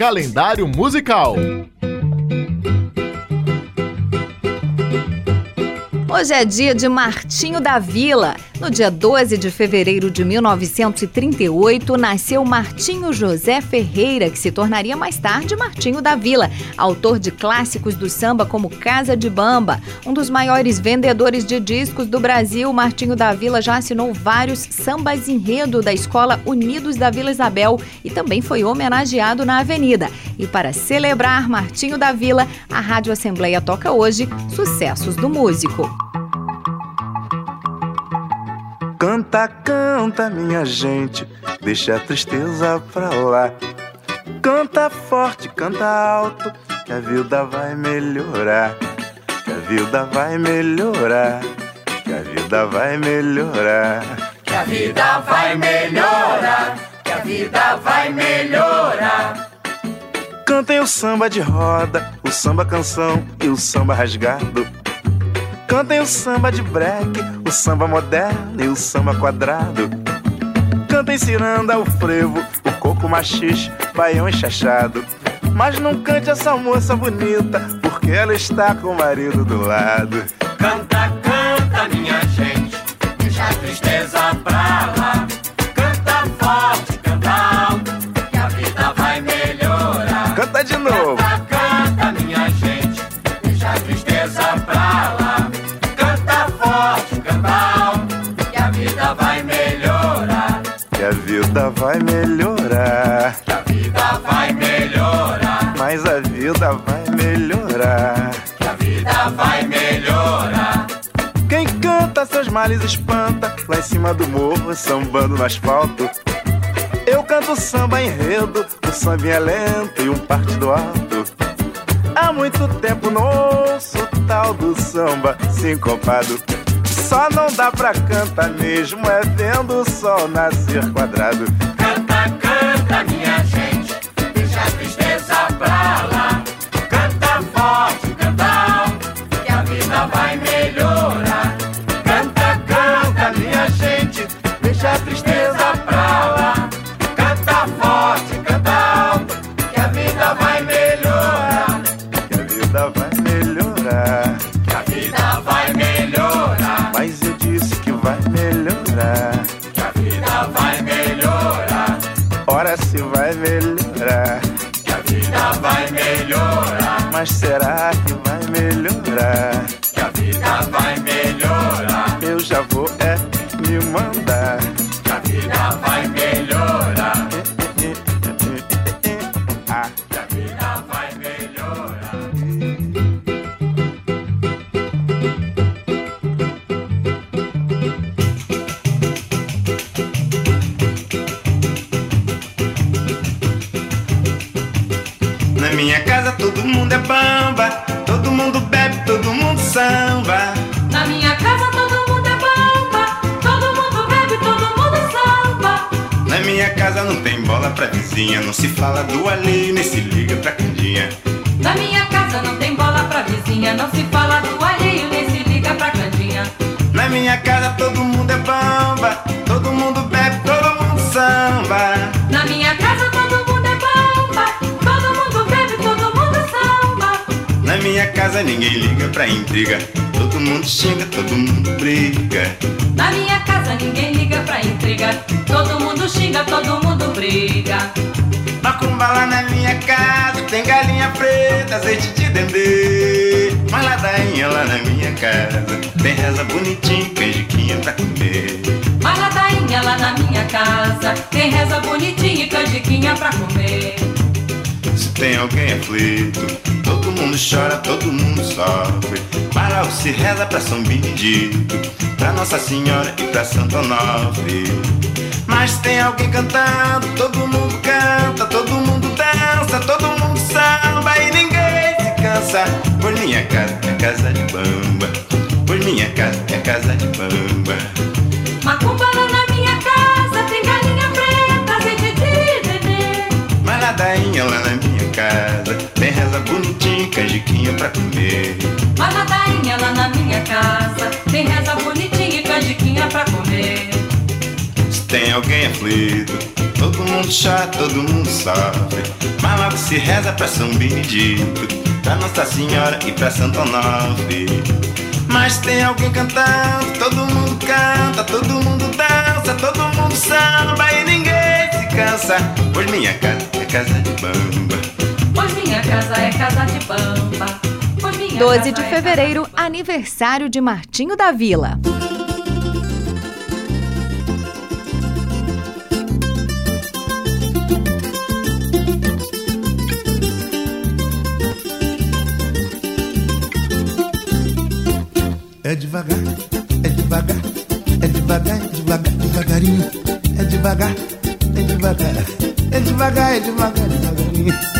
calendário musical. Hoje é dia de Martinho da Vila. No dia 12 de fevereiro de 1938, nasceu Martinho José Ferreira, que se tornaria mais tarde Martinho da Vila, autor de clássicos do samba como Casa de Bamba. Um dos maiores vendedores de discos do Brasil, Martinho da Vila já assinou vários sambas enredo da Escola Unidos da Vila Isabel e também foi homenageado na Avenida. E para celebrar Martinho da Vila, a Rádio Assembleia toca hoje sucessos do músico. Canta, canta, minha gente, deixa a tristeza pra lá. Canta forte, canta alto, que a vida vai melhorar. Que a vida vai melhorar. Que a vida vai melhorar. Que a vida vai melhorar. Que a vida vai melhorar. Cantem o samba de roda, o samba canção e o samba rasgado. Cantem o samba de break, o samba moderno e o samba quadrado. Cantem ciranda, o frevo, o coco machixe, baião enxachado. Mas não cante essa moça bonita, porque ela está com o marido do lado. Canta, canta, minha gente, deixa a tristeza pra lá. Vida vai melhorar. Que a vida vai melhorar. Quem canta seus males espanta, lá em cima do morro, sambando no asfalto. Eu canto samba enredo, o samba é lento e um partido alto. Há muito tempo não ouço o tal do samba sincopado. Só não dá pra cantar mesmo, é vendo o sol nascer quadrado. Canta, canta, minha gente, deixa a tristeza pra. Canta forte, canta alto, que a vida vai melhorar. Canta, canta, minha gente, deixa a tristeza pra lá. Canta forte, canta alto, que a vida vai melhorar. Que a vida vai melhorar. Que a vida vai melhorar. Mas eu disse que vai melhorar. Que a vida vai melhorar. Ora se vai melhorar. Mas será que vai melhorar? Mundo é bamba, todo mundo bebe, todo mundo samba. Na minha casa todo mundo é bamba, todo mundo bebe, todo mundo samba. Na minha casa não tem bola pra vizinha, não se fala do alheio, nem se liga pra candinha. Na minha casa não tem bola pra vizinha, não se fala do alheio, nem se liga pra candinha. Na minha casa todo mundo casa ninguém liga pra intriga, todo mundo xinga, todo mundo briga. Na minha casa ninguém liga pra intriga, todo mundo xinga, todo mundo briga. Macumba lá na minha casa, tem galinha preta, azeite de dendê. Mas ladainha lá na minha casa, tem reza bonitinha, canjiquinha pra comer. Mas ladainha lá na minha casa, tem reza bonitinha e canjiquinha pra comer. Se tem alguém aflito, todo mundo chora, todo mundo sofre. Para o se reza pra São Benedito, pra Nossa Senhora e pra Santo Onofre. Mas tem alguém cantando, todo mundo canta, todo mundo dança, todo mundo samba e ninguém se cansa. Por minha casa é casa de bamba, por minha casa é casa de bamba. Macumba lá na minha casa, tem galinha preta, azeite de dendê. Mas ladainha lá na pra comer. Mas ladainha lá na minha casa, tem reza bonitinha e canjiquinha pra comer. Se tem alguém aflito, todo mundo chora, todo mundo sofre. Mas logo se reza pra São Benedito, pra Nossa Senhora e pra Santo Onofre. Mas tem alguém cantando, todo mundo canta, todo mundo dança, todo mundo samba e ninguém se cansa. Pois minha casa é casa de bamba. Pois minha casa é casa de minha 12 casa de é fevereiro, aniversário de Martinho da Vila. É devagar, é devagar, é devagar, é devagar, devagarinho. É devagar, é devagar, é devagar, é devagar, devagarinho.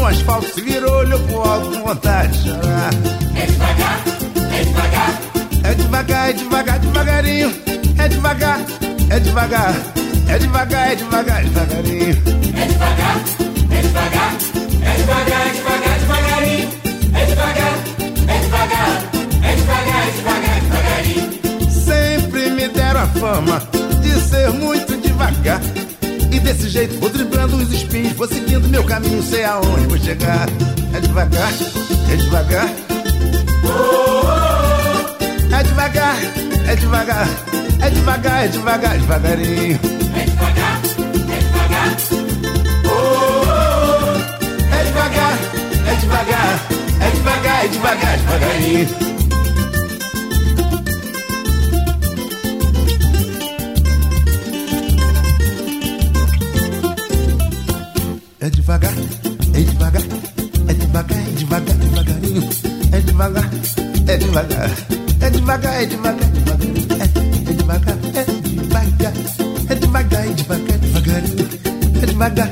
no asfalto, se virou, olhou pro alto com vontade de chorar. É devagar, é devagar. É devagar, é devagar, devagarinho. É devagar, é devagar. É devagar, é devagar, devagarinho. Sempre caminho, sei aonde vou chegar. É devagar, é devagar. É devagar, é devagar, é devagar, é devagar, devagarinho. É devagar, é devagar. É devagar, é devagar, é devagar, é devagar, devagarinho. É devagar, é devagar, é devagar, é devagar. É, é devagar, é devagar, é devagar, é devagar. É devagar,